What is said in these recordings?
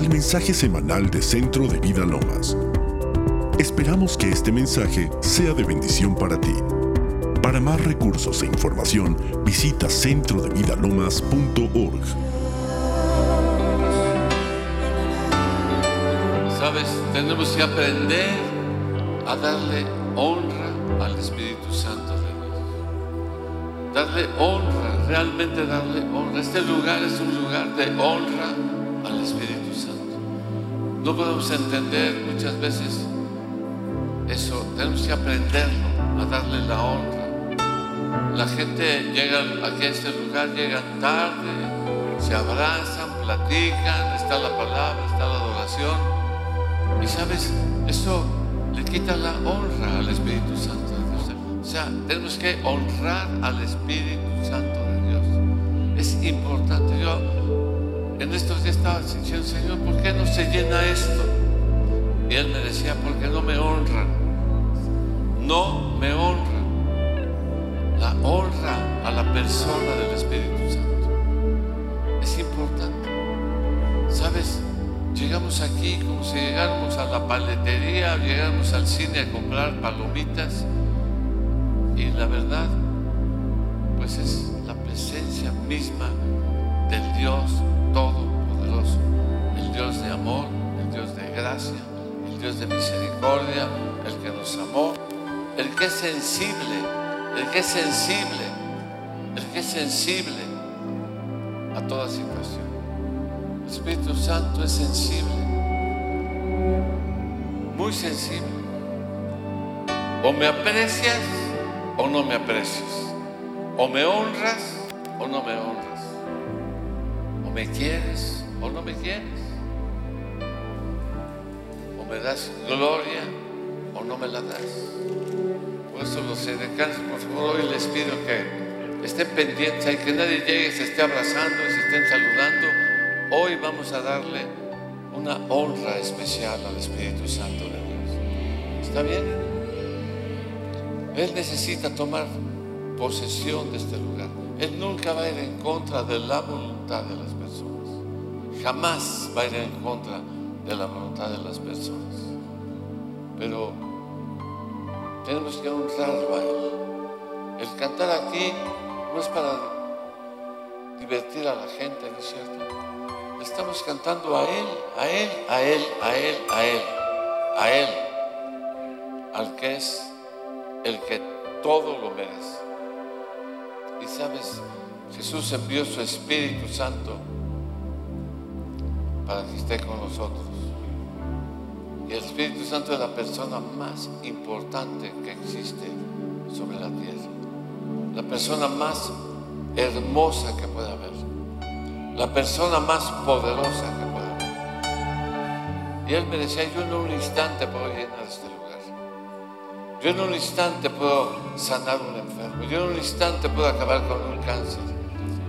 al mensaje semanal de Centro de Vida Lomas. Esperamos que este mensaje sea de bendición para ti. Para más recursos e información, visita centrodevidalomas.org. Sabes, tenemos que aprender a darle honra al Espíritu Santo de Dios. Darle honra, realmente darle honra. Este lugar es un lugar de honra. No podemos entender muchas veces eso, tenemos que aprenderlo, a darle la honra. La gente llega aquí a este lugar, llegan tarde, se abrazan, platican, está la palabra, está la adoración. Y sabes, eso le quita la honra al Espíritu Santo de Dios. O sea, tenemos que honrar al Espíritu Santo de Dios. Es importante. Yo en estos días estaba diciendo, Señor, ¿por qué no se llena esto? Y Él me decía, porque no me honran. No me honran. La honra a la persona del Espíritu Santo. Es importante. ¿Sabes? Llegamos aquí como si llegáramos a la paletería, llegáramos al cine a comprar palomitas. Y la verdad, pues es la presencia misma del Dios Todopoderoso. El Dios de amor, el Dios de gracia, el Dios de misericordia, el que nos amó, el que es sensible, el que es sensible, el que es sensible a toda situación. El Espíritu Santo es sensible, muy sensible. O me aprecias o no me aprecias. O me honras o no me honras. Me quieres o no me quieres. O me das gloria o no me la das. Por eso los sedecanos, por favor, hoy les pido que estén pendientes y que nadie llegue se esté abrazando y se estén saludando. Hoy vamos a darle una honra especial al Espíritu Santo de Dios. ¿Está bien? Él necesita tomar posesión de este lugar. Él nunca va a ir en contra de la voluntad de las personas. Jamás va a ir en contra de la voluntad de las personas. Pero tenemos que honrarlo a Él. El cantar aquí no es para divertir a la gente, ¿no es cierto? Estamos cantando a Él, a Él, a Él, a Él, a Él, a Él, al que es el que todo lo merece. Y sabes, Jesús envió su Espíritu Santo para que esté con nosotros. Y el Espíritu Santo es la persona más importante que existe sobre la tierra. La persona más hermosa que pueda haber. La persona más poderosa que pueda haber. Y él me decía, yo en un instante puedo llenar este lugar. Yo en un instante puedo sanar un enfermo. Yo en un instante puedo acabar con un cáncer.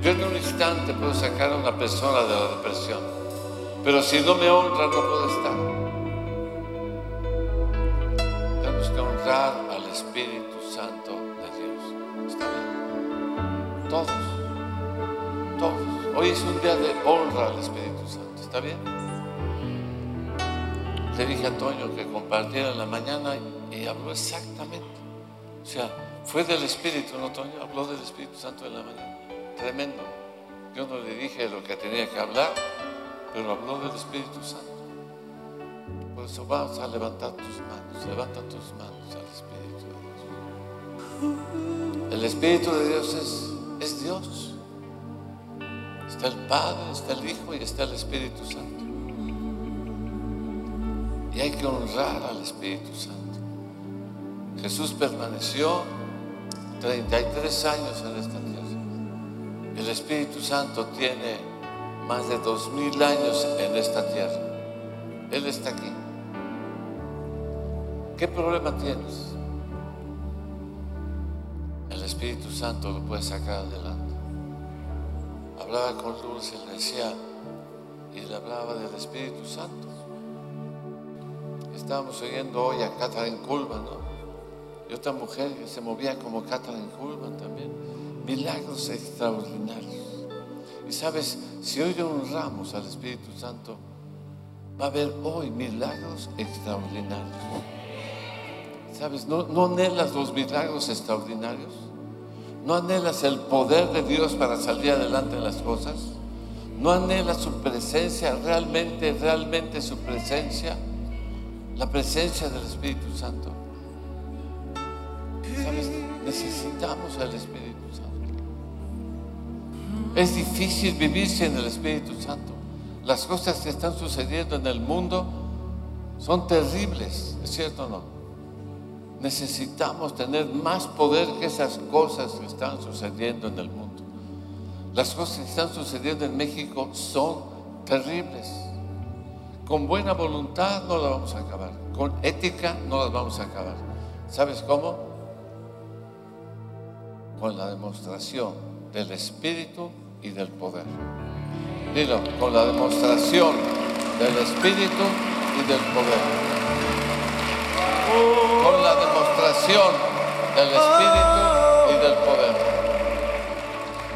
Yo en un instante puedo sacar a una persona de la depresión. Pero si no me honra, no puedo estar. Tenemos que honrar al Espíritu Santo de Dios. ¿Está bien? Todos. Todos. Hoy es un día de honra al Espíritu Santo. ¿Está bien? Le dije a Toño que compartiera en la mañana y habló exactamente. O sea, fue del Espíritu, ¿no, Toño? Habló del Espíritu Santo en la mañana. Tremendo. Yo no le dije lo que tenía que hablar, pero habló del Espíritu Santo. Por eso vamos a levantar tus manos. Levanta tus manos al Espíritu de Dios. El Espíritu de Dios es, es Dios. Está el Padre, está el Hijo y está el Espíritu Santo. Y hay que honrar al Espíritu Santo. Jesús permaneció 33 años en esta tierra. El Espíritu Santo tiene más de dos mil años en esta tierra. Él está aquí. ¿Qué problema tienes? El Espíritu Santo lo puede sacar adelante. Hablaba con Lourdes y le decía, y le hablaba del Espíritu Santo. Estábamos oyendo hoy a Catherine Kuhlman, ¿no? Y otra mujer que se movía como Catherine Kuhlman también. Milagros extraordinarios. Y sabes, si hoy honramos al Espíritu Santo, va a haber hoy milagros extraordinarios. ¿Sabes? ¿No, no anhelas los milagros extraordinarios? ¿No anhelas el poder de Dios para salir adelante en las cosas? ¿No anhelas su presencia, realmente, realmente su presencia? La presencia del Espíritu Santo. ¿Sabes? Necesitamos al Espíritu. Es difícil vivir sin el Espíritu Santo. Las cosas que están sucediendo en el mundo son terribles, ¿es cierto o no? Necesitamos tener más poder que esas cosas que están sucediendo en el mundo. Las cosas que están sucediendo en México son terribles. Con buena voluntad no las vamos a acabar. Con ética no las vamos a acabar. ¿Sabes cómo? Con la demostración del Espíritu y del poder. Dilo, con la demostración del Espíritu y del poder. Con la demostración del Espíritu y del poder.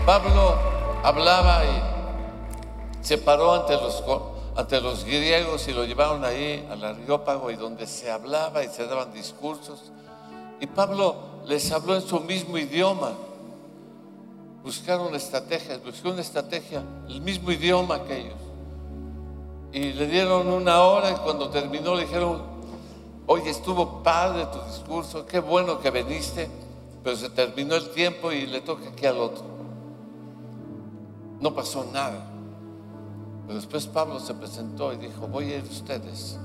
Pablo hablaba y se paró ante los, ante los griegos y lo llevaron ahí al Areópago y donde se hablaba y se daban discursos. Y Pablo les habló en su mismo idioma buscaron estrategias, buscó una estrategia, el mismo idioma que ellos. Y le dieron una hora y cuando terminó le dijeron, oye, estuvo padre tu discurso, qué bueno que viniste, pero se terminó el tiempo y le toca aquí al otro. No pasó nada. Pero después Pablo se presentó y dijo, voy a ir ustedes,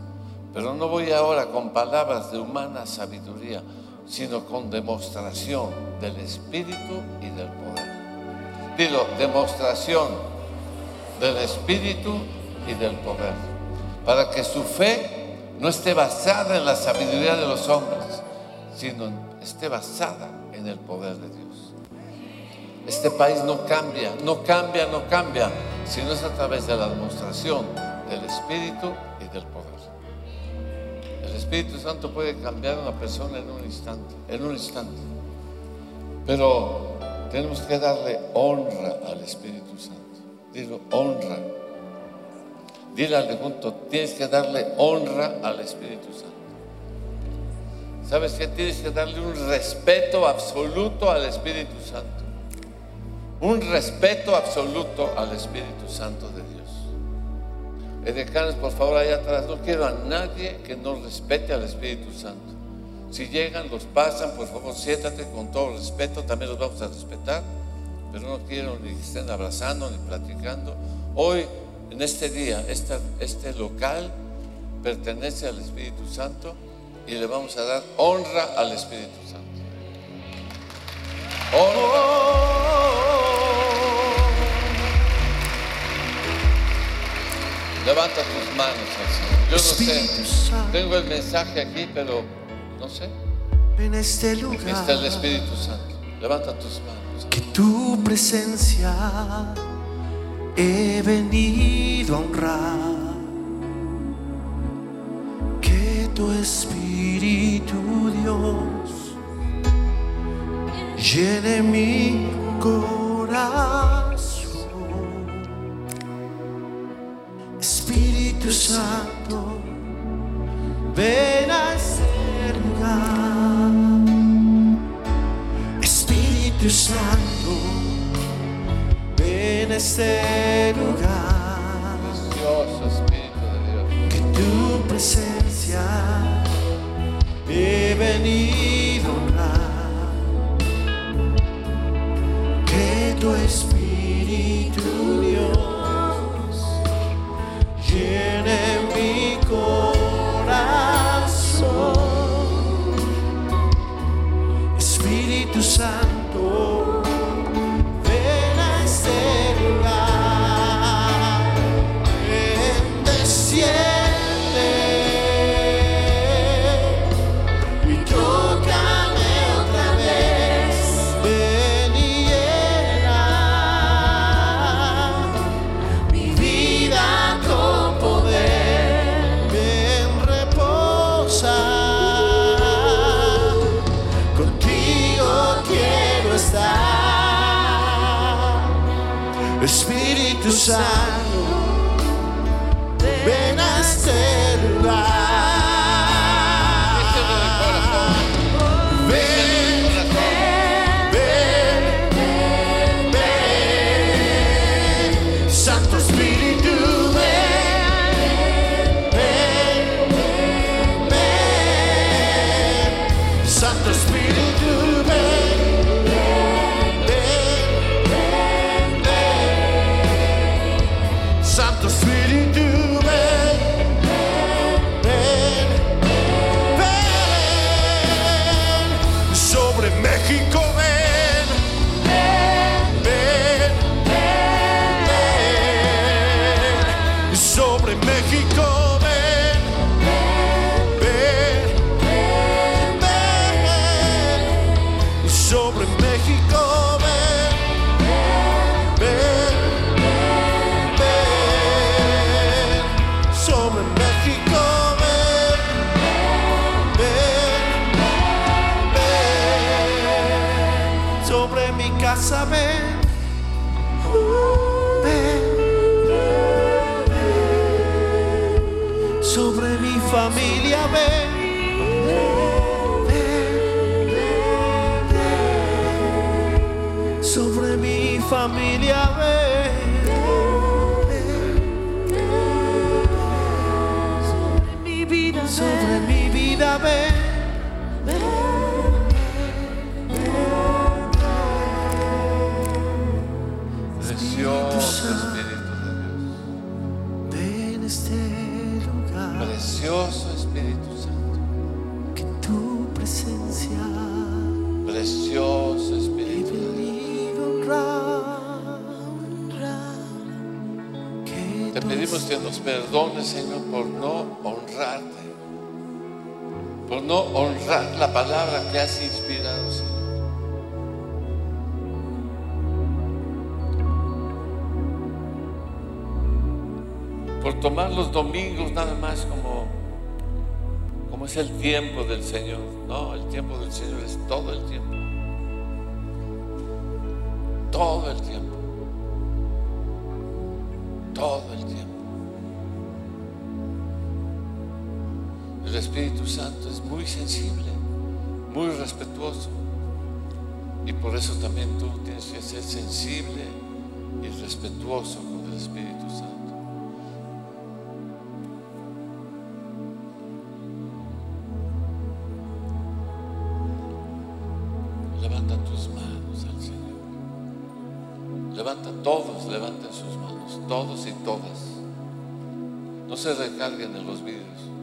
pero no voy ahora con palabras de humana sabiduría, sino con demostración del Espíritu y del poder. Dilo, demostración del Espíritu y del poder. Para que su fe no esté basada en la sabiduría de los hombres, sino esté basada en el poder de Dios. Este país no cambia, no cambia, no cambia, sino es a través de la demostración del Espíritu y del poder. El Espíritu Santo puede cambiar a una persona en un instante, en un instante. Pero tenemos que darle honra al Espíritu Santo. Dilo, honra. Dile al junto, tienes que darle honra al Espíritu Santo. ¿Sabes que Tienes que darle un respeto absoluto al Espíritu Santo. Un respeto absoluto al Espíritu Santo de Dios. Edecanes, por favor, allá atrás, no quiero a nadie que no respete al Espíritu Santo. Si llegan, los pasan, por favor, siéntate con todo respeto, también los vamos a respetar, pero no quiero ni que estén abrazando ni platicando. Hoy, en este día, este, este local pertenece al Espíritu Santo y le vamos a dar honra al Espíritu Santo. Levanta tus manos Yo no sé, tengo el mensaje aquí, pero no sé. En este lugar. Está el Espíritu Santo. Levanta tus manos. Que tu presencia he venido a honrar. Que tu Espíritu Dios llene mi corazón. Espíritu Santo, ven a Espíritu Santo, ven a este lugar. Precioso Espíritu de Dios. Que tu presencia he venido a Que tu Espíritu casa, ven, ven, sobre mi familia, perdones, Señor, por no honrarte. Por no honrar la palabra que has inspirado, Señor. Por tomar los domingos nada más como, como es el tiempo del Señor. No, el tiempo del Señor es todo el tiempo. Todo el tiempo. Todo el tiempo. Espíritu Santo es muy sensible, muy respetuoso. Y por eso también tú tienes que ser sensible y respetuoso con el Espíritu Santo. Levanta tus manos al Señor. Levanta todos, levanten sus manos, todos y todas. No se recarguen en los vídeos.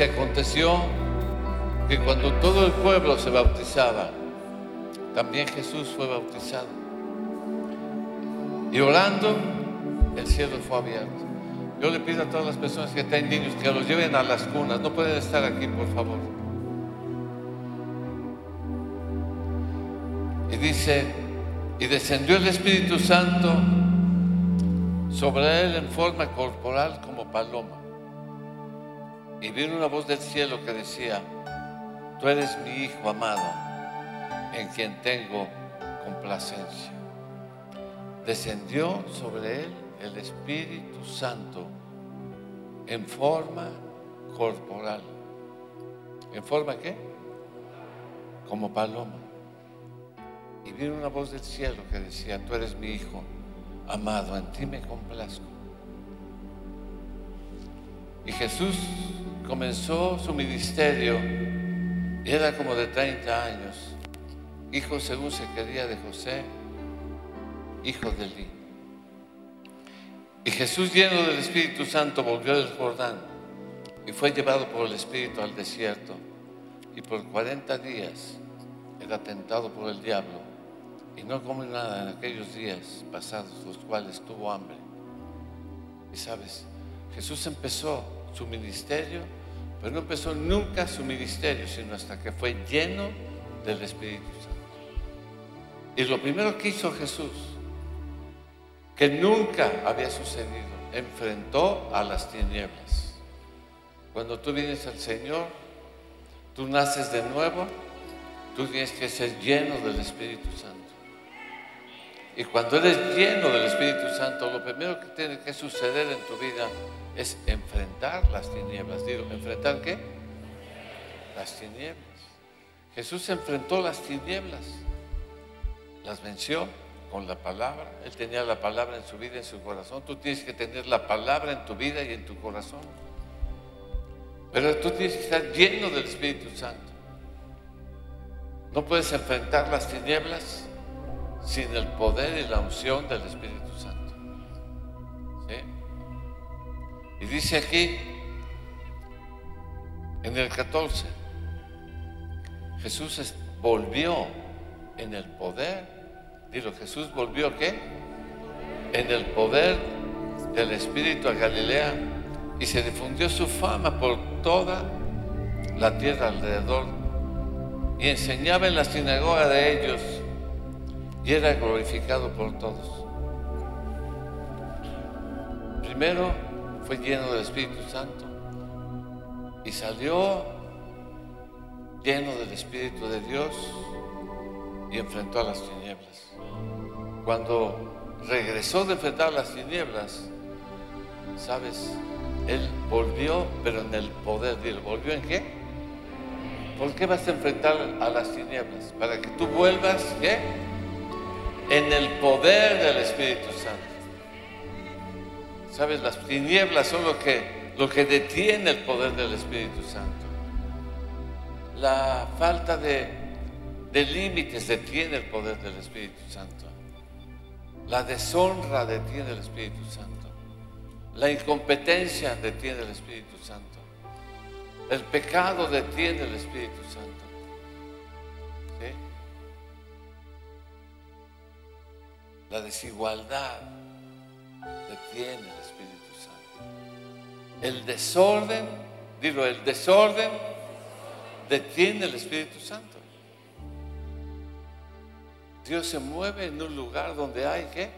Dice, aconteció que cuando todo el pueblo se bautizaba, también Jesús fue bautizado. Y orando, el cielo fue abierto. Yo le pido a todas las personas que tienen niños que los lleven a las cunas. No pueden estar aquí, por favor. Y dice, y descendió el Espíritu Santo sobre él en forma corporal como paloma. Y vino una voz del cielo que decía, tú eres mi hijo amado, en quien tengo complacencia. Descendió sobre él el Espíritu Santo en forma corporal. ¿En forma qué? Como paloma. Y vino una voz del cielo que decía, tú eres mi hijo amado, en ti me complazco. Y Jesús comenzó su ministerio era como de 30 años, hijo según se quería de José, hijo de Eli. Y Jesús lleno del Espíritu Santo volvió del Jordán y fue llevado por el Espíritu al desierto y por 40 días era tentado por el diablo y no comió nada en aquellos días pasados, los cuales tuvo hambre. Y sabes, Jesús empezó su ministerio, pero no empezó nunca su ministerio, sino hasta que fue lleno del Espíritu Santo. Y lo primero que hizo Jesús, que nunca había sucedido, enfrentó a las tinieblas. Cuando tú vienes al Señor, tú naces de nuevo, tú tienes que ser lleno del Espíritu Santo. Y cuando eres lleno del Espíritu Santo, lo primero que tiene que suceder en tu vida es enfrentar las tinieblas. Digo, ¿enfrentar qué? Las tinieblas. Jesús enfrentó las tinieblas, las venció con la palabra. Él tenía la palabra en su vida, en su corazón. Tú tienes que tener la palabra en tu vida y en tu corazón. Pero tú tienes que estar lleno del Espíritu Santo. No puedes enfrentar las tinieblas sin el poder y la unción del Espíritu Santo. Y dice aquí, en el 14, Jesús volvió en el poder. Dilo, Jesús volvió qué? En el poder del Espíritu a Galilea y se difundió su fama por toda la tierra alrededor y enseñaba en la sinagoga de ellos y era glorificado por todos. Primero fue lleno del Espíritu Santo y salió lleno del Espíritu de Dios y enfrentó a las tinieblas. Cuando regresó de enfrentar las tinieblas, ¿sabes? Él volvió, pero en el poder de él. ¿Volvió en qué? ¿Por qué vas a enfrentar a las tinieblas? Para que tú vuelvas, ¿qué? En el poder del Espíritu Santo. ¿Sabes? Las tinieblas son lo que, lo que detiene el poder del Espíritu Santo. La falta de, de límites detiene el poder del Espíritu Santo. La deshonra detiene el Espíritu Santo. La incompetencia detiene el Espíritu Santo. El pecado detiene el Espíritu Santo. La desigualdad detiene. El desorden, digo, el desorden detiene el Espíritu Santo. Dios se mueve en un lugar donde hay qué?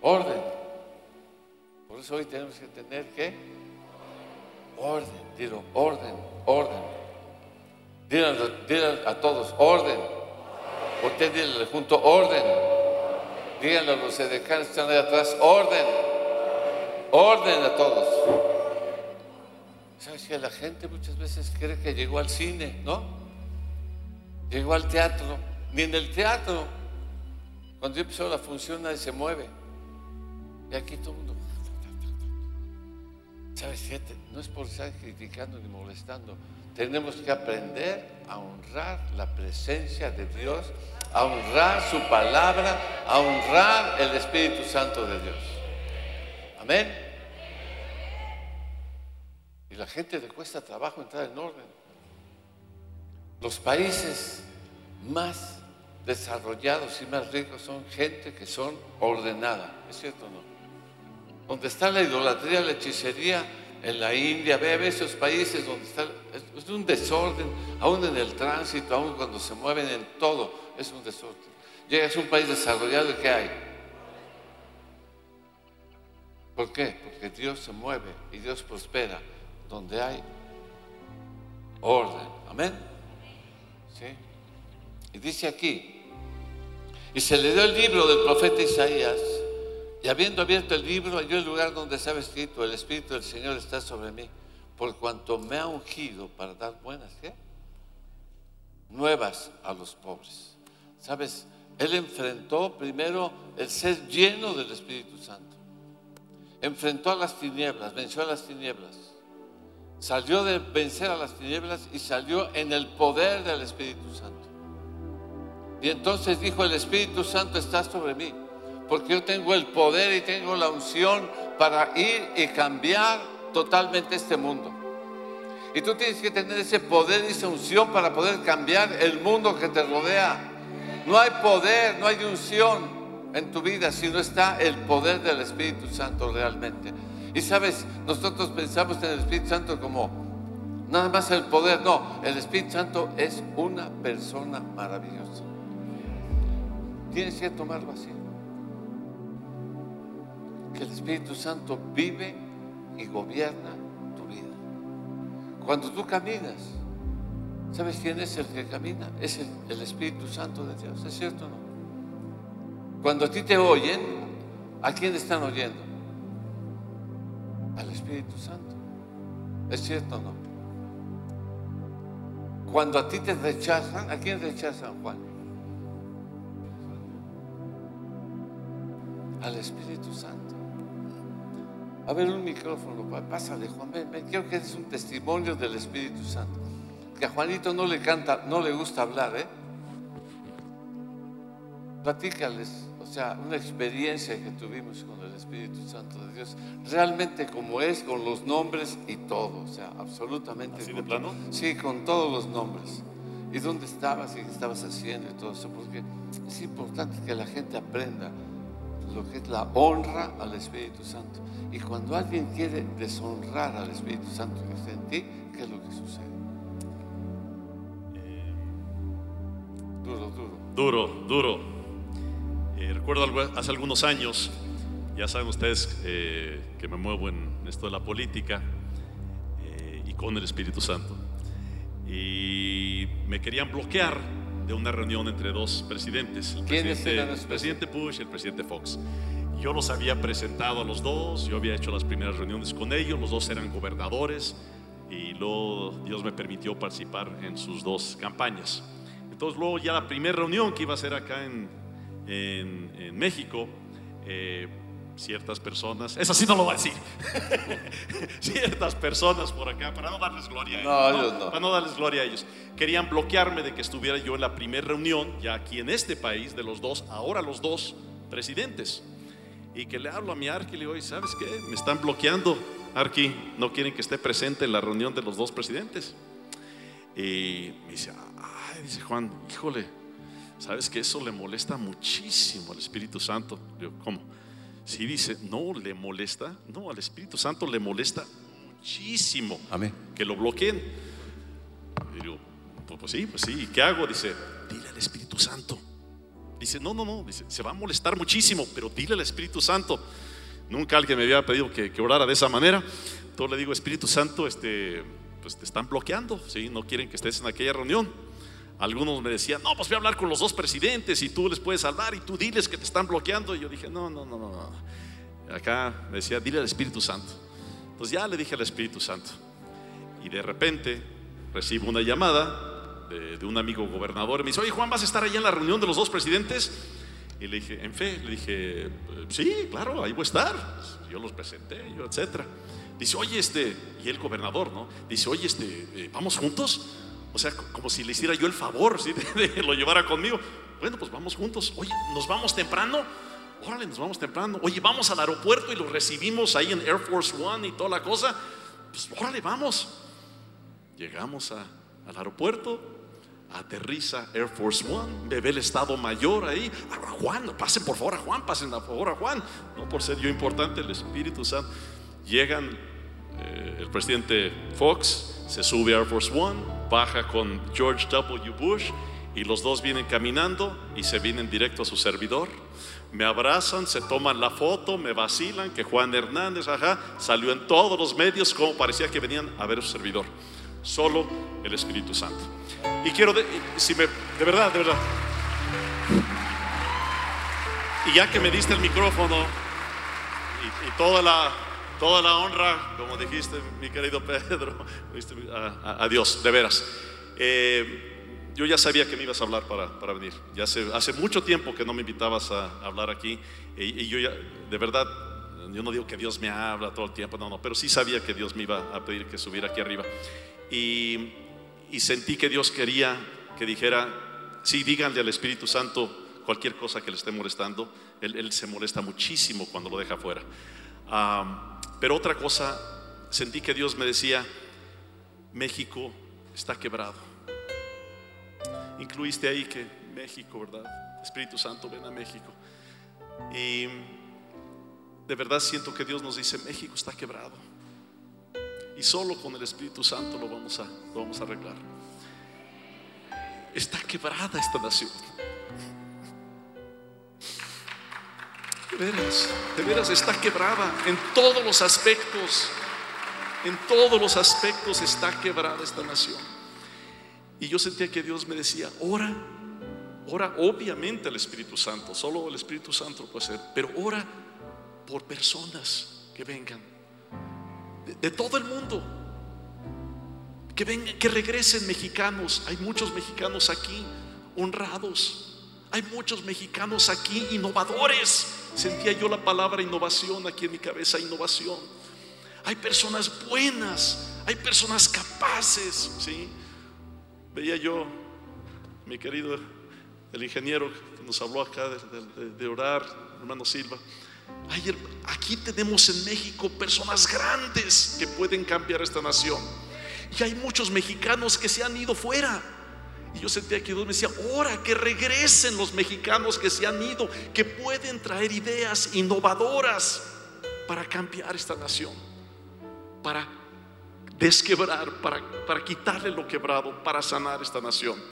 Orden. Por eso hoy tenemos que tener qué? Orden, digo, orden, orden. Díganle, a todos, orden. Usted díganle junto, orden. Díganle a los edecanes que están ahí atrás, orden. Orden a todos. ¿Sabes que la gente muchas veces cree que llegó al cine, no? Llegó al teatro. Ni en el teatro. Cuando yo empezó la función nadie se mueve. Y aquí todo el mundo. ¿Sabes qué? No es por estar criticando ni molestando. Tenemos que aprender a honrar la presencia de Dios, a honrar su palabra, a honrar el Espíritu Santo de Dios. Amén. Y la gente le cuesta trabajo entrar en orden. Los países más desarrollados y más ricos son gente que son ordenada. ¿Es cierto o no? Donde está la idolatría, la hechicería, en la India, ve, ve esos países donde está, es, un desorden, aún en el tránsito, aún cuando se mueven en todo, es un desorden. Llegas a un país desarrollado y ¿qué hay? ¿Por qué? Porque Dios se mueve y Dios prospera donde hay orden. Amén. ¿Sí? Y dice aquí, y se le dio el libro del profeta Isaías, y habiendo abierto el libro, halló el lugar donde estaba escrito, el Espíritu del Señor está sobre mí, por cuanto me ha ungido para dar buenas, ¿qué? Nuevas a los pobres. ¿Sabes? Él enfrentó primero el ser lleno del Espíritu Santo. Enfrentó a las tinieblas, venció a las tinieblas. Salió de vencer a las tinieblas y salió en el poder del Espíritu Santo. Y entonces dijo, el Espíritu Santo está sobre mí, porque yo tengo el poder y tengo la unción para ir y cambiar totalmente este mundo. Y tú tienes que tener ese poder y esa unción para poder cambiar el mundo que te rodea. No hay poder, no hay unción en tu vida si no está el poder del Espíritu Santo realmente. Y sabes, nosotros pensamos en el Espíritu Santo como nada más el poder. No, el Espíritu Santo es una persona maravillosa. Tienes que tomarlo así. Que el Espíritu Santo vive y gobierna tu vida. Cuando tú caminas, ¿sabes quién es el que camina? Es el, el Espíritu Santo de Dios. ¿Es cierto o no? Cuando a ti te oyen, ¿a quién están oyendo? Al Espíritu Santo. ¿Es cierto o no? Cuando a ti te rechazan, ¿a quién rechazan, Juan? Al Espíritu Santo. A ver, un micrófono, pásale, Juan. Ven, ven, quiero que es un testimonio del Espíritu Santo. Que a Juanito no le canta, no le gusta hablar, ¿eh? Platícales, o sea, una experiencia que tuvimos con el Espíritu Santo de Dios, realmente como es, con los nombres y todo, o sea, absolutamente. ¿Así de plano? Sí, con todos los nombres. Y dónde estabas y qué estabas haciendo y todo eso, porque es importante que la gente aprenda lo que es la honra al Espíritu Santo. Y cuando alguien quiere deshonrar al Espíritu Santo que está en ti, ¿qué es lo que sucede? Duro, duro. Duro, duro. Eh, recuerdo algo- hace algunos años, ya saben ustedes eh, que me muevo en esto de la política eh, y con el Espíritu Santo. Y me querían bloquear de una reunión entre dos presidentes, el ¿Quiénes presidente, el presidente Bush y el presidente Fox. Yo los había presentado a los dos, yo había hecho las primeras reuniones con ellos, los dos eran gobernadores y luego Dios me permitió participar en sus dos campañas. Entonces luego ya la primera reunión que iba a ser acá en, en- en México, eh, ciertas personas, eso sí no lo voy a decir, ciertas personas por acá, para no darles gloria a ellos, No, ellos no. para no darles gloria a ellos, querían bloquearme de que estuviera yo en la primera reunión, ya aquí en este país, de los dos, ahora los dos presidentes. Y que le hablo a mi Arqui y le digo, "Oye, ¿sabes qué? Me están bloqueando, Arqui, no quieren que esté presente en la reunión de los dos presidentes. Y me dice, ay, dice Juan, híjole, ¿sabes que eso le molesta muchísimo al Espíritu Santo? Digo, ¿cómo? Sí, dice, no le molesta, no, al Espíritu Santo le molesta muchísimo Amén. que lo bloqueen. Y digo, pues, pues sí, pues sí, ¿y qué hago? Dice, dile al Espíritu Santo. Dice, no, no, no, dice, se va a molestar muchísimo, pero dile al Espíritu Santo. Nunca alguien me había pedido que, que orara de esa manera. Entonces le digo, Espíritu Santo, este, pues te están bloqueando, ¿sí? no quieren que estés en aquella reunión. Algunos me decían, no, pues voy a hablar con los dos presidentes y tú les puedes hablar y tú diles que te están bloqueando. Y yo dije, no, no, no, no. Acá me decía, dile al Espíritu Santo. Entonces ya le dije al Espíritu Santo. Y de repente recibo una llamada de, de un amigo gobernador. Y me dice, oye Juan, ¿vas a estar allá en la reunión de los dos presidentes? Y le dije, en fe, le dije, sí, claro, ahí voy a estar. Yo los presenté, yo, etcétera. Dice, oye, este, y el gobernador, ¿no? Dice, oye, este, eh, ¿vamos juntos? O sea, co- como si le hiciera yo el favor, ¿sí? De, de lo llevara conmigo. Bueno, pues vamos juntos. Oye, ¿nos vamos temprano? Órale, nos vamos temprano. Oye, vamos al aeropuerto y lo recibimos ahí en Air Force One y toda la cosa. Pues órale, vamos. Llegamos al aeropuerto, aterriza Air Force One, ve el Estado Mayor ahí. A Juan, pasen por favor a Juan, pasen por favor a Juan. No por ser yo importante, el Espíritu Santo. Llegan eh, el presidente Fox, se sube a Air Force One, baja con George W. Bush y los dos vienen caminando y se vienen directo a su servidor. Me abrazan, se toman la foto, me vacilan que Juan Hernández, ajá, salió en todos los medios como parecía que venían a ver a su servidor. Solo el Espíritu Santo. Y quiero, de, si me, de verdad, de verdad. Y ya que me diste el micrófono y, toda, la, toda la honra, como dijiste, mi querido Pedro, a, Dios, de veras. Eh, yo ya sabía que me ibas a hablar para, para venir. Ya hace, hace, mucho tiempo que no me invitabas a, hablar aquí. Y, yo ya, de verdad, yo no digo que Dios me habla todo el tiempo, no, no, pero sí sabía que Dios me iba a pedir que subiera aquí arriba. Y, y sentí que Dios quería que dijera, sí, díganle al Espíritu Santo cualquier cosa que le esté molestando, él, se molesta muchísimo cuando lo deja fuera. Pero otra cosa, sentí que Dios me decía, México está quebrado. Incluiste ahí que México, ¿verdad? Espíritu Santo, ven a México. Y de verdad siento que Dios nos dice, México está quebrado. Y solo con el Espíritu Santo lo vamos a, lo vamos a arreglar. Está quebrada esta nación. De veras, de veras está quebrada en todos los aspectos. En todos los aspectos está quebrada esta nación. Y yo sentía que Dios me decía, ora, ora obviamente al Espíritu Santo, solo el Espíritu Santo puede ser, pero ora por personas que vengan de, todo el mundo, que vengan, que regresen mexicanos. Hay muchos mexicanos aquí honrados, hay muchos mexicanos aquí innovadores. Sentía yo la palabra innovación aquí en mi cabeza, innovación. Hay personas buenas, hay personas capaces, ¿sí? Veía yo, mi querido, el ingeniero que nos habló acá de, orar, hermano Silva. aquí tenemos en México personas grandes que pueden cambiar esta nación. Y hay muchos mexicanos que se han ido fuera y yo sentía que Dios me decía, ora que regresen los mexicanos que se han ido, que pueden traer ideas innovadoras para cambiar esta nación, para desquebrar, para, para quitarle lo quebrado, para sanar esta nación,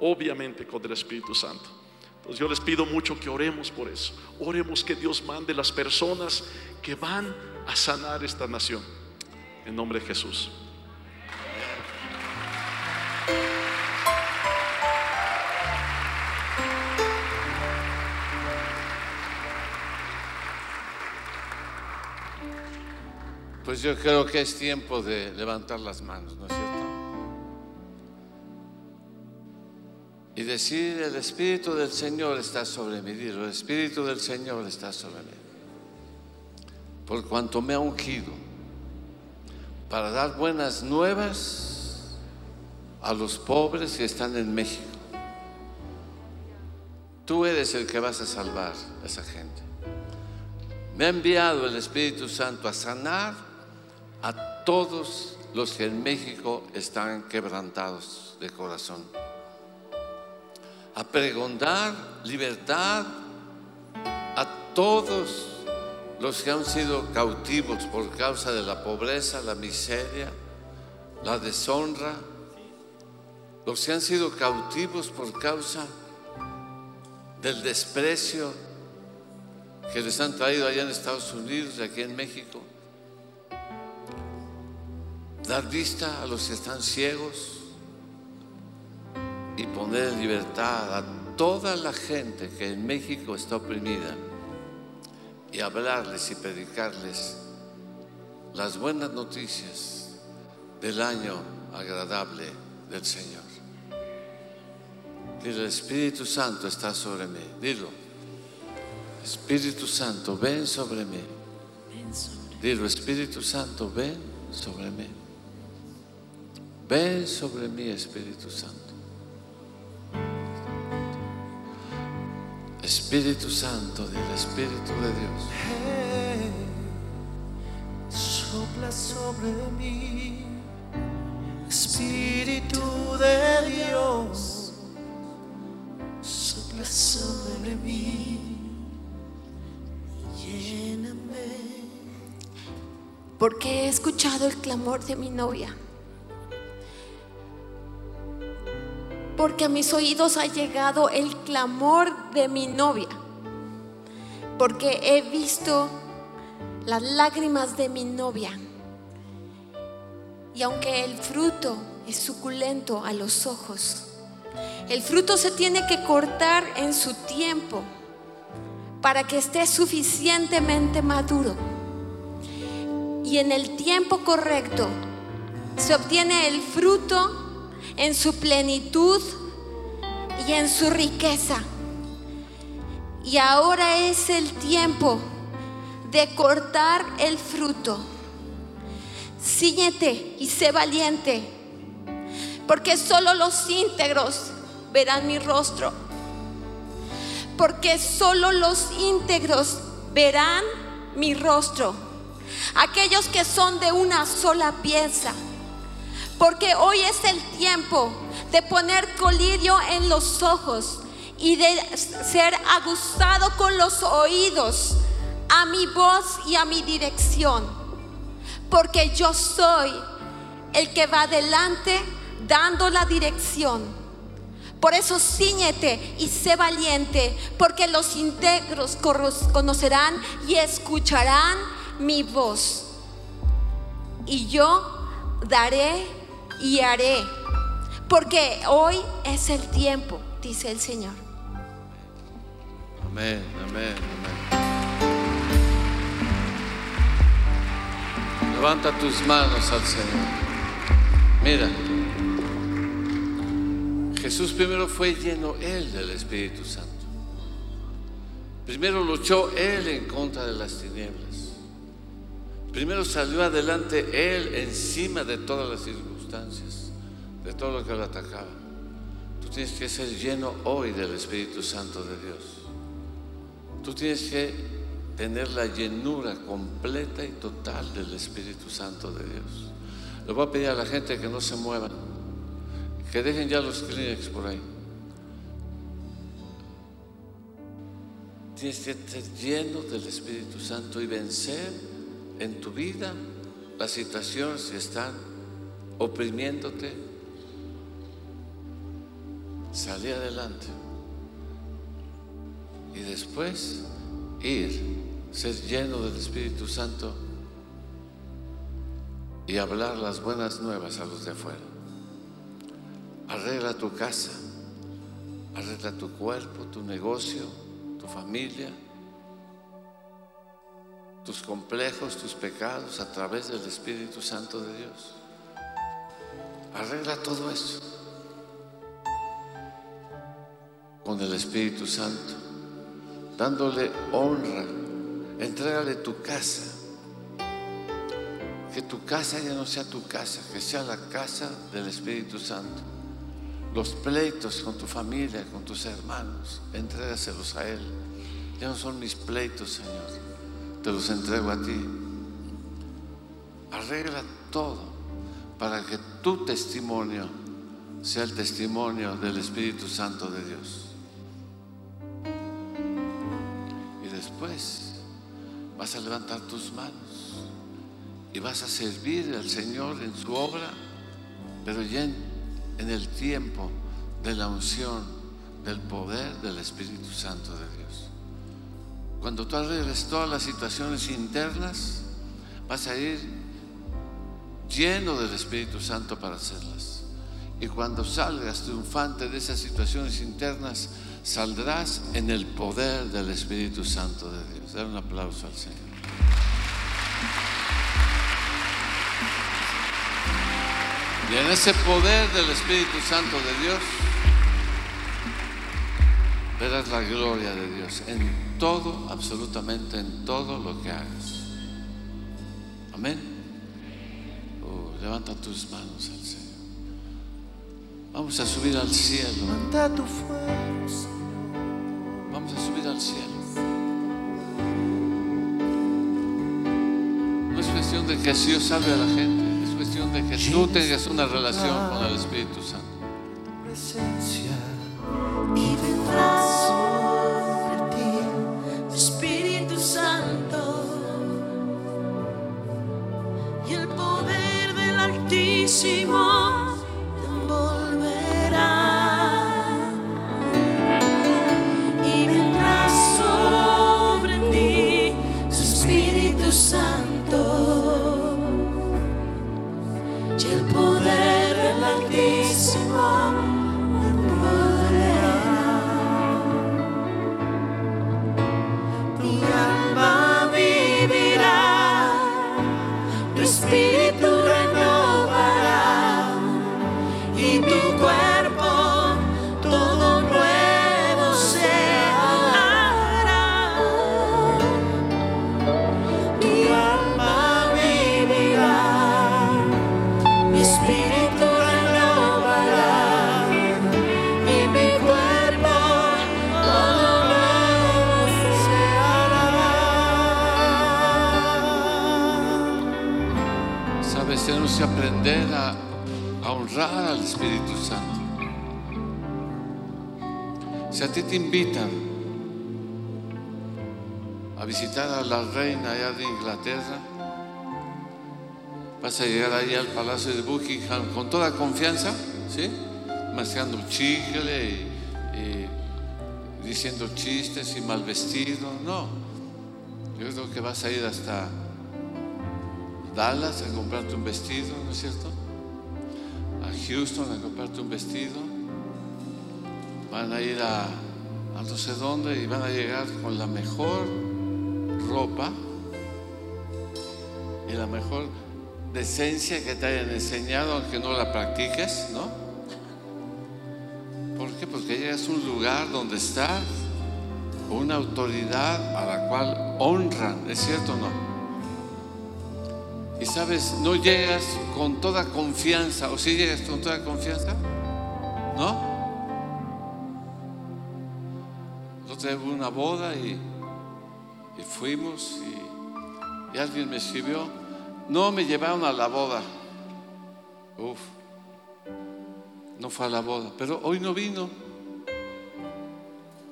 obviamente con el Espíritu Santo. Entonces yo les pido mucho que oremos por eso. Oremos que Dios mande las personas que van a sanar esta nación. En nombre de Jesús. Pues yo creo que es tiempo de levantar las manos, ¿no es cierto? Y decir, el Espíritu del Señor está sobre mí. El Espíritu del Señor está sobre mí. Por cuanto me ha ungido para dar buenas nuevas a los pobres que están en México. Tú eres el que vas a salvar a esa gente. Me ha enviado el Espíritu Santo a sanar a todos los que en México están quebrantados de corazón. A pregontar libertad a todos los que han sido cautivos por causa de la pobreza, la miseria, la deshonra, los que han sido cautivos por causa del desprecio que les han traído allá en Estados Unidos y aquí en México dar vista a los que están ciegos y poner en libertad a toda la gente que en México está oprimida y hablarles y predicarles las buenas noticias del año agradable del Señor. Dilo, el Espíritu Santo está sobre mí. Dilo, Espíritu Santo, ven sobre mí. Dilo, Espíritu Santo, ven sobre mí. Ven sobre mí, Espíritu Santo. Espíritu Santo del Espíritu de Dios. sopla sobre mí, Espíritu de Dios. Sopla sobre mí, lléname. Porque he escuchado el clamor de mi novia porque a mis oídos ha llegado el clamor de mi novia, porque he visto las lágrimas de mi novia Y aunque el fruto es suculento a los ojos, el fruto se tiene que cortar en su tiempo para que esté suficientemente maduro. Y en el tiempo correcto se obtiene el fruto en su plenitud y en su riqueza. Y ahora es el tiempo de cortar el fruto. Síñete y sé valiente, porque solo los íntegros verán mi rostro. Porque solo los íntegros verán mi rostro. Aquellos que son de una sola pieza. Porque hoy es el tiempo de poner colirio en los ojos y de ser aguzado con los oídos a mi voz y a mi dirección. Porque yo soy el que va adelante dando la dirección. Por eso ciñete y sé valiente, porque los íntegros conocerán y escucharán mi voz. Y yo daré y haré, porque hoy es el tiempo, dice el Señor. Amén, amén, amén. Levanta tus manos al Señor. Mira, Jesús primero fue lleno Él del Espíritu Santo. Primero luchó Él en contra de las tinieblas. Primero salió adelante Él encima de todas las circunstancias, de todo lo que lo atacaba. Tú tienes que ser lleno hoy del Espíritu Santo de Dios. Tú tienes que tener la llenura completa y total del Espíritu Santo de Dios. Le voy a pedir a la gente que no se muevan, que dejen ya los Kleenex por ahí. Tienes que ser lleno del Espíritu Santo y vencer en tu vida las situaciones que están oprimiéndote. Salir adelante y después ir, ser lleno del Espíritu Santo y hablar las buenas nuevas a los de afuera. Arregla tu casa, arregla tu cuerpo, tu negocio, tu familia, tus complejos, tus pecados a través del Espíritu Santo de Dios. Arregla todo eso con el Espíritu Santo dándole honra. Entrégale tu casa. Que tu casa ya no sea tu casa, que sea la casa del Espíritu Santo. Los pleitos con tu familia, con tus hermanos, entrégaselos a Él. Ya no son mis pleitos, Señor. Te los entrego a ti. Arregla todo para que tu testimonio sea el testimonio del Espíritu Santo de Dios. vas a levantar tus manos y vas a servir al Señor en su obra, pero ya en, el tiempo de la unción, del poder del Espíritu Santo de Dios. Cuando tú arregles todas las situaciones internas, vas a ir lleno del Espíritu Santo para hacerlas. Y cuando salgas triunfante de esas situaciones internas, saldrás en el poder del Espíritu Santo de Dios. Dar un aplauso al Señor. Y en ese poder del Espíritu Santo de Dios, verás la gloria de Dios en todo, absolutamente en todo lo que hagas. Amén. Levanta tus manos al Señor. Vamos a subir al cielo. Manda tu fuerza. Vamos a subir al cielo. No es cuestión de que Dios salve a la gente, es cuestión de que tú tengas una relación con el Espíritu Santo. Su Espíritu Santo, y Si a ti te invitan a visitar a la reina allá de Inglaterra, vas a llegar ahí al Palacio de Buckingham con toda confianza, ¿sí? Mascando chicle y, y diciendo chistes y mal vestido. No, yo creo que vas a ir hasta Dallas a comprarte un vestido, ¿no es cierto? A Houston a comprarte un vestido. Van a ir a, no sé dónde y van a llegar con la mejor ropa y la mejor decencia que te hayan enseñado, aunque no la practiques, ¿no? ¿Por qué? Porque llegas a un lugar donde está una autoridad a la cual honran, ¿es cierto o no? Y sabes, no llegas con toda confianza, o si llegas con toda confianza, ¿no? Nosotros hubo una boda y, fuimos y, y alguien me escribió, no me llevaron a la boda. Uf, no fue a la boda, pero hoy no vino. O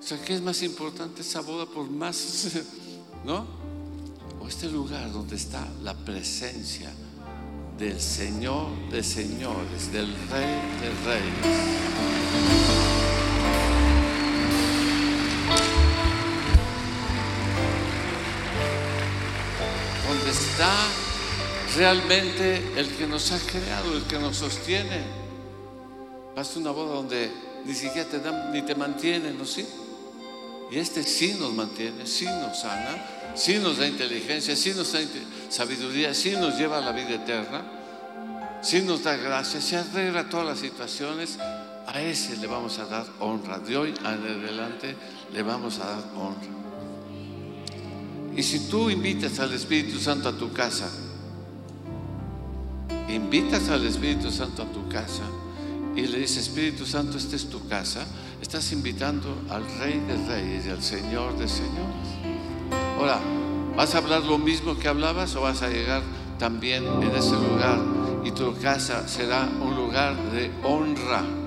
sea, ¿qué es más importante esa boda por más, ¿no? O este lugar donde está la presencia del Señor de señores, del Rey de reyes. Está realmente el que nos ha creado, el que nos sostiene. Vas a una boda donde ni siquiera te dan ni te mantienen, ¿no sí? Y este sí nos mantiene, sí nos sana, sí nos da inteligencia, sí nos da sabiduría, sí nos lleva a la vida eterna, sí nos da gracia, sí arregla todas las situaciones. A ese le vamos a dar honra. De hoy en adelante le vamos a dar honra. Y si tú invitas al Espíritu Santo a tu casa, invitas al Espíritu Santo a tu casa y le dices, Espíritu Santo, esta es tu casa, estás invitando al Rey de Reyes y al Señor de Señores. Ahora, ¿vas a hablar lo mismo que hablabas o vas a llegar también en ese lugar y tu casa será un lugar de honra?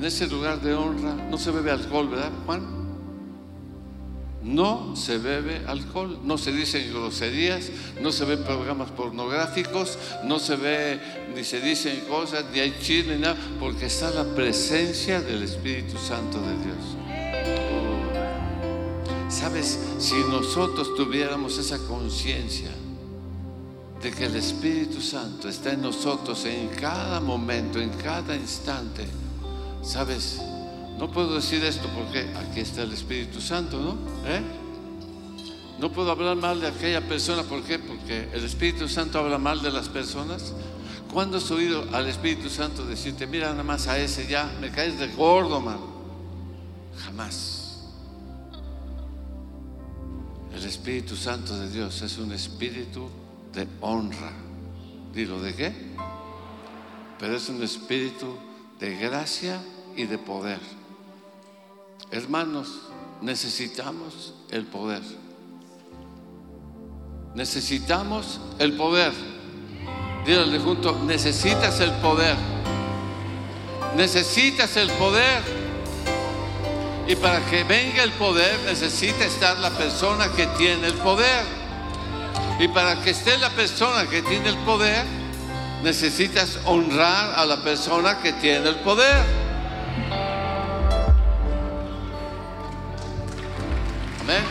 En ese lugar de honra no se bebe alcohol, ¿verdad, Juan? No se bebe alcohol, no se dicen groserías, no se ven programas pornográficos, no se ve ni se dicen cosas, ni hay chisme, nada, porque está la presencia del Espíritu Santo de Dios. Sabes, si nosotros tuviéramos esa conciencia de que el Espíritu Santo está en nosotros en cada momento, en cada instante, sabes, no puedo decir esto porque aquí está el Espíritu Santo, ¿no? ¿Eh? No puedo hablar mal de aquella persona, ¿por qué? Porque el Espíritu Santo habla mal de las personas. ¿Cuándo has oído al Espíritu Santo decirte, mira nada más a ese ya, me caes de gordo, man? Jamás. El Espíritu Santo de Dios es un espíritu de honra. Digo, ¿de qué? Pero es un espíritu de gracia y de poder. Hermanos, necesitamos el poder. Necesitamos el poder. Dígale junto, necesitas el poder. Necesitas el poder. Y para que venga el poder necesita estar la persona que tiene el poder. Y para que esté la persona que tiene el poder, necesitas honrar a la persona que tiene el poder. Amén.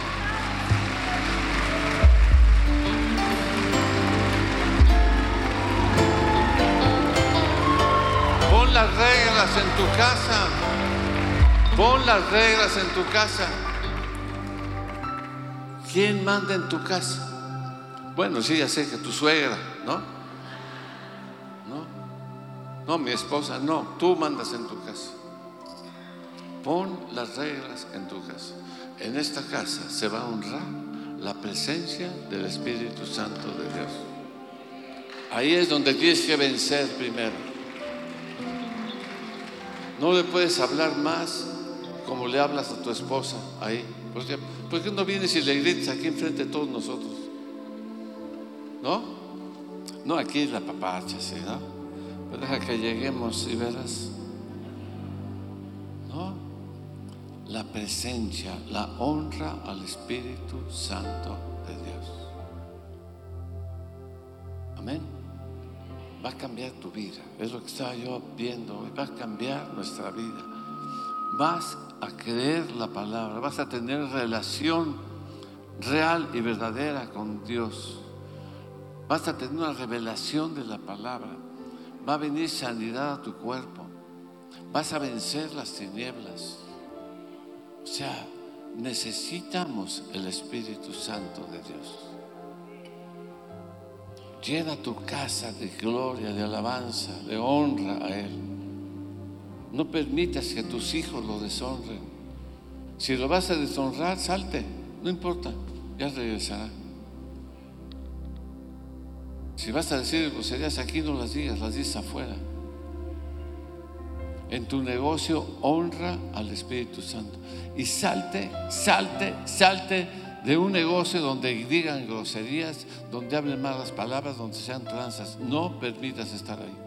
Pon las reglas en tu casa. Pon las reglas en tu casa. ¿Quién manda en tu casa? Bueno, sí, ya sé que tu suegra, ¿no? No, mi esposa, no, tú mandas en tu casa. Pon las reglas en tu casa. En esta casa se va a honrar la presencia del Espíritu Santo de Dios. Ahí es donde tienes que vencer primero. No le puedes hablar más como le hablas a tu esposa ahí. ¿Por qué, no vienes y le gritas aquí enfrente de todos nosotros? ¿No? No, aquí es la papacha, ¿sí? ¿no? Deja que lleguemos y verás. ¿No? La presencia, la honra al Espíritu Santo de Dios. Amén. Va a cambiar tu vida. Es lo que estaba yo viendo. Va a cambiar nuestra vida. Vas a creer la palabra, vas a tener relación real y verdadera con Dios. Vas a tener una revelación de la palabra. Va a venir sanidad a tu cuerpo. Vas a vencer las tinieblas. O sea, necesitamos el Espíritu Santo de Dios. Llena tu casa de gloria, de alabanza, de honra a Él. No permitas que tus hijos lo deshonren. Si lo vas a deshonrar, salte. No importa, ya regresará. Si vas a decir groserías aquí, no las digas, las dices afuera. En tu negocio honra al Espíritu Santo. Y salte, salte, salte de un negocio donde digan groserías, donde hablen malas palabras, donde sean tranzas. No permitas estar ahí.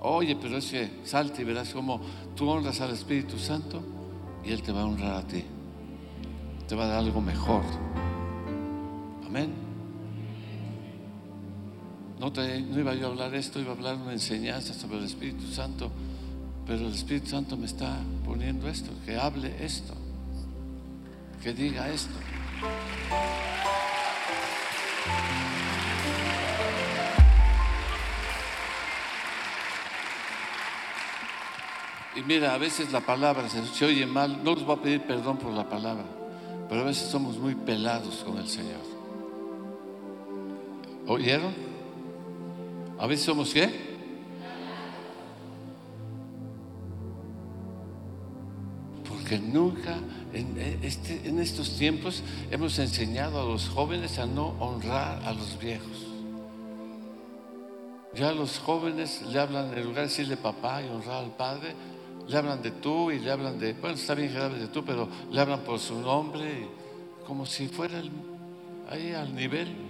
Oye, pero es que salte y verás cómo tú honras al Espíritu Santo y Él te va a honrar a ti. Te va a dar algo mejor. Amén. No, te, iba yo a hablar esto, iba a hablar una enseñanza sobre el Espíritu Santo, pero el Espíritu Santo me está poniendo esto, que hable esto, que diga esto. Y mira, a veces la palabra se, oye mal, no les voy a pedir perdón por la palabra, pero a veces somos muy pelados con el Señor. ¿Oyeron? A veces somos qué? Porque nunca en, este, en estos tiempos hemos enseñado a los jóvenes a no honrar a los viejos. Ya los jóvenes le hablan, en lugar de decirle papá y honrar al padre, le hablan de tú y le hablan de, bueno, está bien que le de tú, pero le hablan por su nombre, como si fuera ahí al nivel.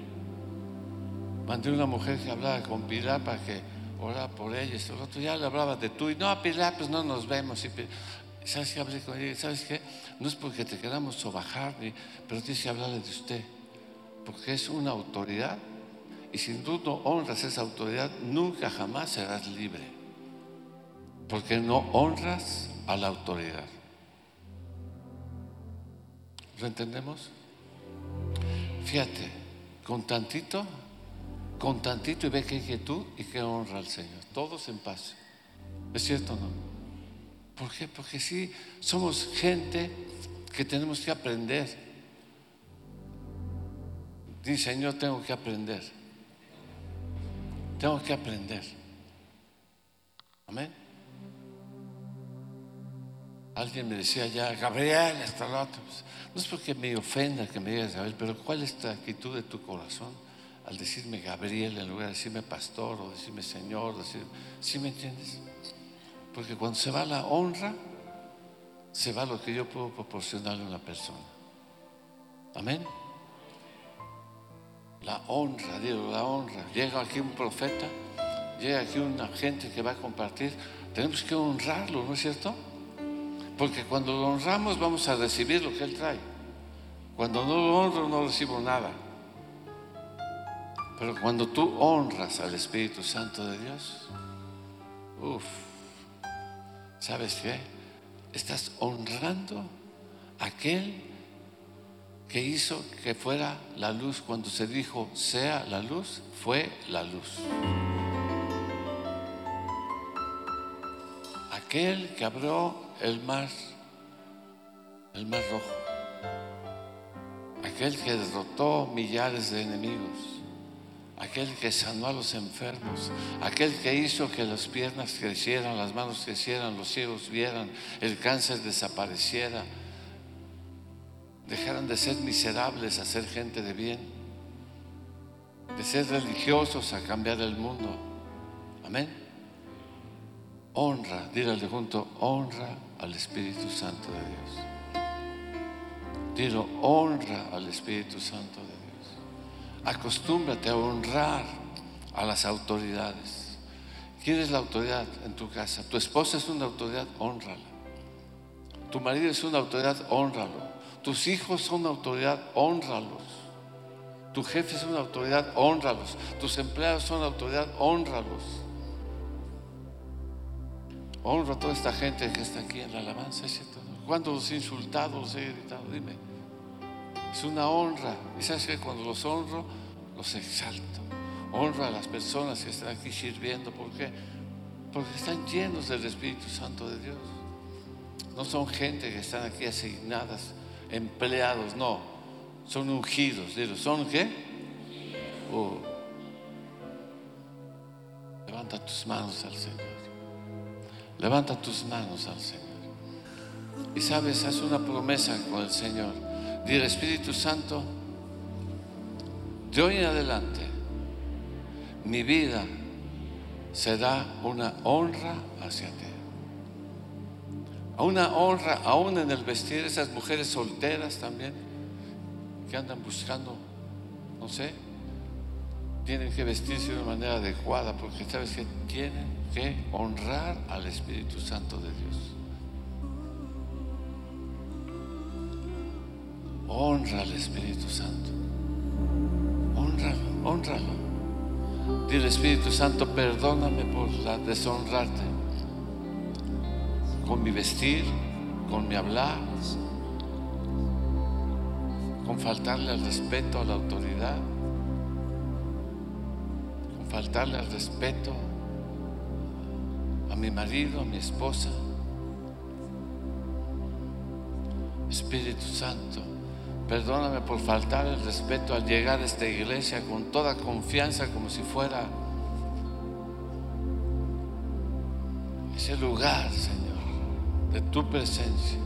Mandé una mujer que hablaba con Pilar para que orara por ella, y el otro ya le hablaba de tú, y no, Pilar, pues no nos vemos. ¿Sabes qué hablé con ella? ¿Sabes qué? No es porque te queramos sobajar, pero tienes que hablarle de usted, porque es una autoridad, y si tú no honras esa autoridad, nunca jamás serás libre porque no honras a la autoridad. ¿Lo entendemos? Fíjate, con tantito, con tantito y ve que quietud y que honra al Señor. Todos en paz. ¿Es cierto o no? ¿Por qué? Porque sí, somos gente que tenemos que aprender. Dice, Señor, tengo que aprender. Tengo que aprender. Amén. Alguien me decía ya, Gabriel, hasta la otra. Pues, no es porque me ofenda que me digas Gabriel, pero ¿cuál es la actitud de tu corazón al decirme Gabriel en lugar de decirme pastor o decirme Señor? Decir, ¿Sí me entiendes? Porque cuando se va la honra, se va lo que yo puedo proporcionarle a una persona. Amén. La honra, digo, la honra. Llega aquí un profeta, llega aquí una gente que va a compartir. Tenemos que honrarlo, ¿no es cierto? Porque cuando lo honramos vamos a recibir lo que Él trae. Cuando no lo honro no recibo nada. Pero cuando tú honras al Espíritu Santo de Dios, uff, ¿sabes qué? Estás honrando a aquel que hizo que fuera la luz. Cuando se dijo, sea la luz, fue la luz. aquel que abrió el mar, el mar rojo, aquel que derrotó millares de enemigos, aquel que sanó a los enfermos, aquel que hizo que las piernas crecieran, las manos crecieran, los ciegos vieran, el cáncer desapareciera, dejaran de ser miserables a ser gente de bien, de ser religiosos a cambiar el mundo. Amén honra, dígale junto, honra al Espíritu Santo de Dios. Dilo, honra al Espíritu Santo de Dios. Acostúmbrate a honrar a las autoridades. ¿Quién es la autoridad en tu casa? Tu esposa es una autoridad, honrala. Tu marido es una autoridad, honralo. Tus hijos son una autoridad, honralos. Tu jefe es una autoridad, honralos. Tus empleados son una autoridad, honralos. Honro a toda esta gente que está aquí en la alabanza. ¿Cuándo los he insultado, he gritado? Dime. Es una honra. Y sabes que cuando los honro, los exalto. Honro a las personas que están aquí sirviendo. ¿Por qué? Porque están llenos del Espíritu Santo de Dios. No son gente que están aquí asignadas, empleados, no. Son ungidos. ¿son qué? Oh. Levanta tus manos al Señor. Levanta tus manos al Señor. Y sabes, haz una promesa con el Señor. Dile, Espíritu Santo, de hoy en adelante, mi vida será una honra hacia ti. Una honra aún en el vestir esas mujeres solteras también que andan buscando, no sé, tienen que vestirse de una manera adecuada porque sabes que tienen que honrar al Espíritu Santo de Dios. Honra al Espíritu Santo. Honralo, honralo. Dile Espíritu Santo, perdóname por deshonrarte. Con mi vestir, con mi hablar, con faltarle al respeto a la autoridad faltarle al respeto a mi marido, a mi esposa. Espíritu Santo, perdóname por faltar el respeto al llegar a esta iglesia con toda confianza como si fuera ese lugar, Señor, de tu presencia.